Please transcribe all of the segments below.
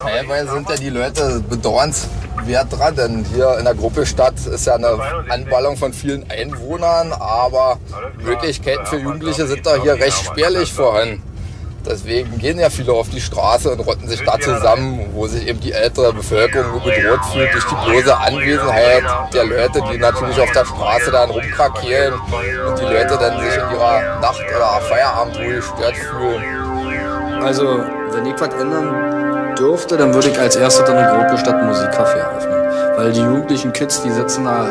Teilweise sind ja die Leute bedauernswert dran, denn hier in der Gruppe Stadt ist ja eine Anballung von vielen Einwohnern, aber Möglichkeiten für Jugendliche sind da hier recht spärlich vorhanden. Deswegen gehen ja viele auf die Straße und rotten sich da zusammen, wo sich eben die ältere Bevölkerung bedroht fühlt durch die bloße Anwesenheit der Leute, die natürlich auf der Straße dann rumkrakeelen und die Leute dann sich in ihrer Nacht- oder Feierabendruhe gestört fühlen. Also, wenn ich was ändern dürfte, dann würde ich als erstes dann eine Gruppe statt Musikcafé eröffnen. Weil die jugendlichen Kids, die sitzen da,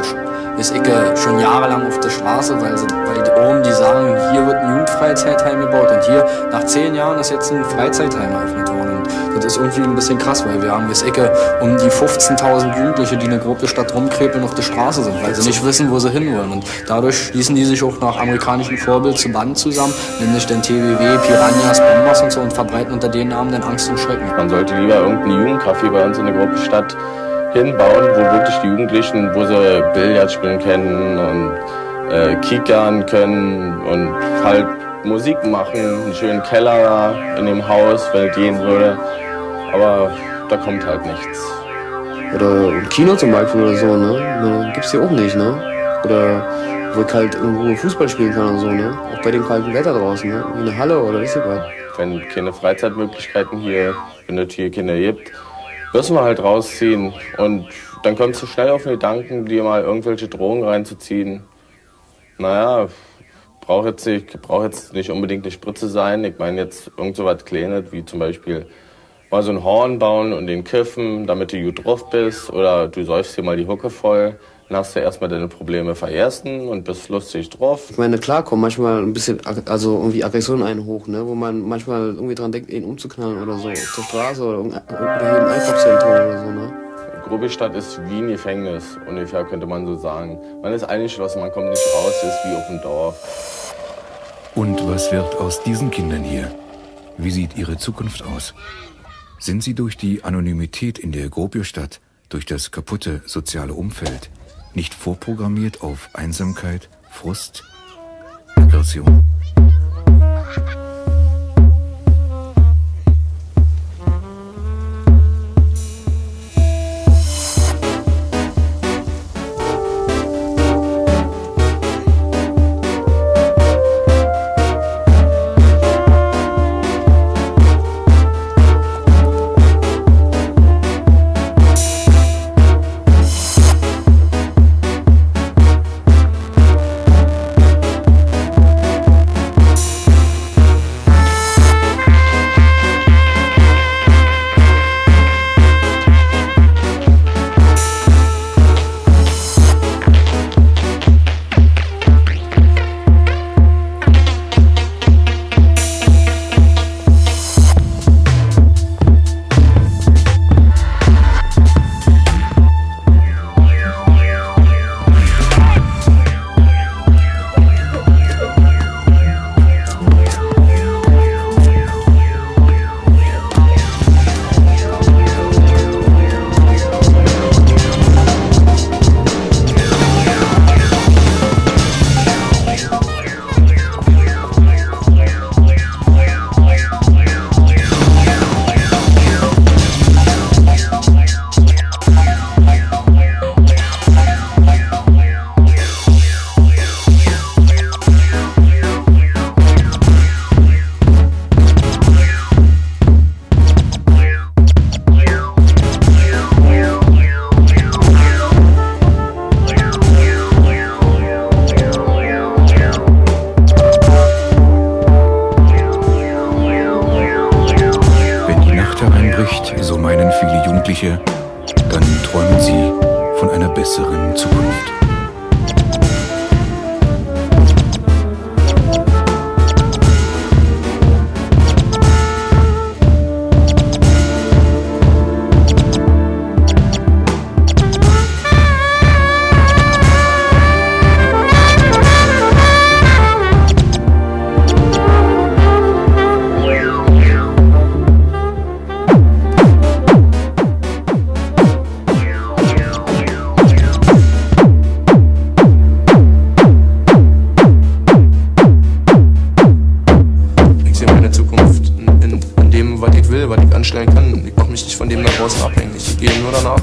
ist ich schon jahrelang auf der Straße, weil, sie, weil die oben die sagen, hier wird ein Jugendfreizeitheim gebaut und hier nach zehn Jahren ist jetzt ein Freizeitheim eröffnet worden. Das ist irgendwie ein bisschen krass, weil wir haben bis Ecke um die 15.000 Jugendliche, die eine Gruppe statt rumkrepeln auf der Straße sind, weil sie nicht wissen, wo sie hinwollen. Und dadurch schließen die sich auch nach amerikanischem Vorbild zu Banden zusammen, nämlich den TWW, Piranhas, Bombers und so und verbreiten unter den Namen dann Angst und Schrecken. Man sollte lieber irgendeinen Jugendcafé bei uns in der Gruppe statt hinbauen, wo wirklich die Jugendlichen, wo sie Billard spielen können und äh, kickern können und halt Musik machen, einen schönen Keller in dem Haus, wenn es gehen würde. Aber da kommt halt nichts. Oder ein Kino zum Beispiel oder so, ne? Gibt's hier auch nicht, ne? Oder wo ich halt irgendwo Fußball spielen kann und so, ne? Auch bei dem kalten Wetter draußen, ne? Wie eine Halle oder ist was. Wenn keine Freizeitmöglichkeiten hier, wenn es hier keine gibt, müssen wir halt rausziehen. Und dann kommst du schnell auf den Gedanken, dir mal irgendwelche Drogen reinzuziehen. Naja, braucht jetzt, nicht, brauch jetzt nicht unbedingt eine Spritze sein. Ich meine jetzt irgend so was Kleines, wie zum Beispiel mal so ein Horn bauen und den kiffen, damit du gut drauf bist. Oder du säufst dir mal die Hucke voll. Dann hast du erstmal deine Probleme vergessen und bist lustig drauf. Ich meine, klar kommt manchmal ein bisschen, also irgendwie Aggression einen hoch, ne? Wo man manchmal irgendwie dran denkt, ihn umzuknallen oder so. Auf der Straße oder, oder hier im Einkaufszentrum oder so, ne? Grobistadt ist wie ein Gefängnis, ungefähr könnte man so sagen. Man ist eingeschlossen, man kommt nicht raus, ist wie auf dem Dorf. Und was wird aus diesen Kindern hier? Wie sieht ihre Zukunft aus? Sind sie durch die Anonymität in der Grobiostadt, durch das kaputte soziale Umfeld, nicht vorprogrammiert auf Einsamkeit, Frust, Aggression?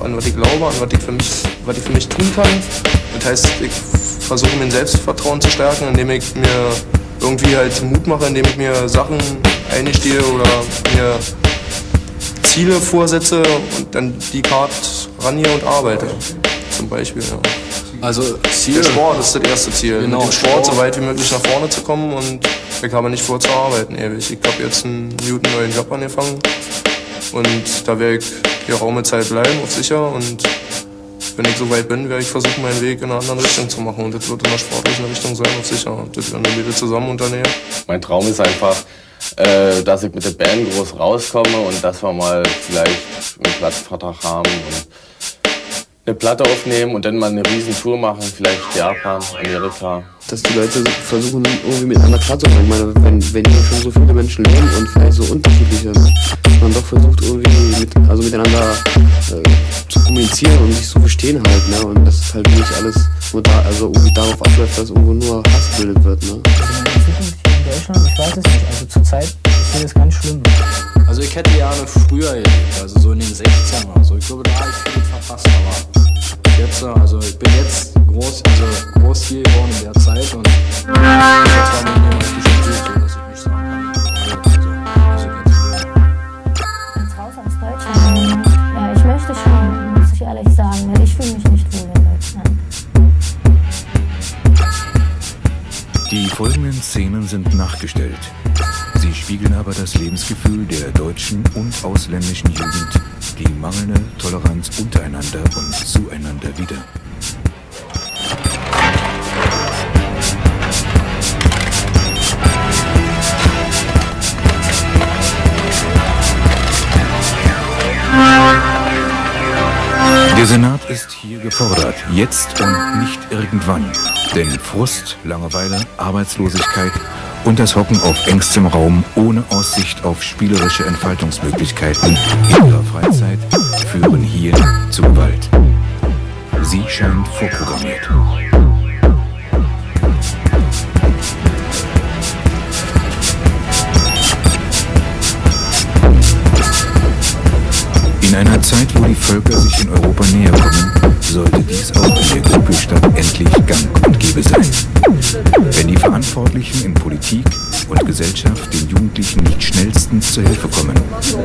An, was ich glaube, an was ich für mich, was ich für mich tun kann. Das heißt, ich versuche mein Selbstvertrauen zu stärken, indem ich mir irgendwie halt Mut mache, indem ich mir Sachen eingestehe oder mir Ziele vorsetze und dann die Karte rangehe und arbeite. Zum Beispiel, ja. Also Ziel. Der Sport ist das erste Ziel. Genau, Mit dem Sport, Sport. so weit wie möglich nach vorne zu kommen und ich habe nicht vor zu arbeiten ewig. Ich habe jetzt einen guten neuen Job angefangen und da werde ich geraume Zeit bleiben, auf sicher und wenn ich so weit bin, werde ich versuchen, meinen Weg in einer anderen Richtung zu machen und das wird in einer sportlichen Richtung sein, auf sicher. Und das werden wir zusammen unternehmen. Mein Traum ist einfach, äh, dass ich mit der Band groß rauskomme und dass wir mal vielleicht einen Platzvertrag haben und eine Platte aufnehmen und dann mal eine riesen Tour machen, vielleicht Japan, Amerika. Dass die Leute versuchen, irgendwie miteinander klarzukommen. Ich meine, wenn, wenn hier schon so viele Menschen leben und vielleicht so unterschiedlich sind, dass man doch versucht, irgendwie mit, also miteinander äh, zu kommunizieren und sich zu verstehen halt, ne? Und dass halt nicht alles nur da, also irgendwie darauf abläuft, dass irgendwo nur Hass gebildet wird, ne? Also in Deutschland, ich weiß es nicht. Also zurzeit ist hier das ganz schlimm. Also ich hätte gerne früher gelebt, also so in den 16 oder so. Ich glaube, da habe ich viel verpasst, aber jetzt, also ich bin jetzt groß, also groß hier geworden in der Zeit und ich habe zwar mit mir richtig gespielt, so dass ich nicht sagen kann, also, dass ich jetzt hier Jetzt raus aus Deutschland. Ja, ich möchte schon, muss ich ehrlich sagen, weil ich fühle mich folgenden Szenen sind nachgestellt. Sie spiegeln aber das Lebensgefühl der deutschen und ausländischen Jugend, die mangelnde Toleranz untereinander und zueinander wider. Der Senat ist hier gefordert, jetzt und nicht irgendwann. Denn Frust, Langeweile, Arbeitslosigkeit und das Hocken auf engstem Raum ohne Aussicht auf spielerische Entfaltungsmöglichkeiten in ihrer Freizeit führen hier zu Gewalt. Sie scheint vorprogrammiert. In einer Zeit, wo die Völker sich in Europa näher kommen, sollte dies auch Politik und Gesellschaft den Jugendlichen nicht schnellstens zur Hilfe kommen,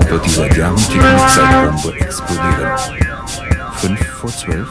wird die seit Jahren tägliche Zeitbombe explodieren. 5 vor 12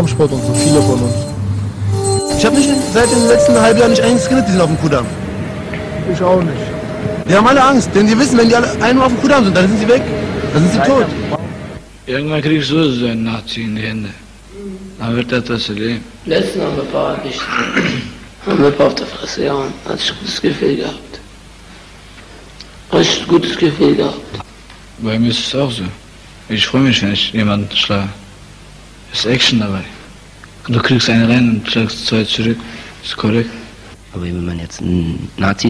Kampfsport und so, viele von uns. Ich habe nicht seit dem letzten halben Jahr nicht einen Skelett gesehen auf dem Kudamm. Ich auch nicht. Die haben alle Angst, denn die wissen, wenn die alle einmal auf dem Kudamm sind, dann sind sie weg. Dann sind sie tot. Irgendwann kriegst du so einen Nazi in die Hände. Dann wird das das Leben. Letzten haben wir ein paar nicht. haben wir ein paar auf der Fresse gehauen. Hatte ich ein gutes Gefühl gehabt. Richtig gutes Gefühl gehabt. Bei mir ist es auch so. Ich freue mich, wenn ich jemanden schlage. Ist Action dabei. Du kriegst einen rein und schlägst zwei zurück. Ist korrekt. Aber wenn man jetzt einen Nazi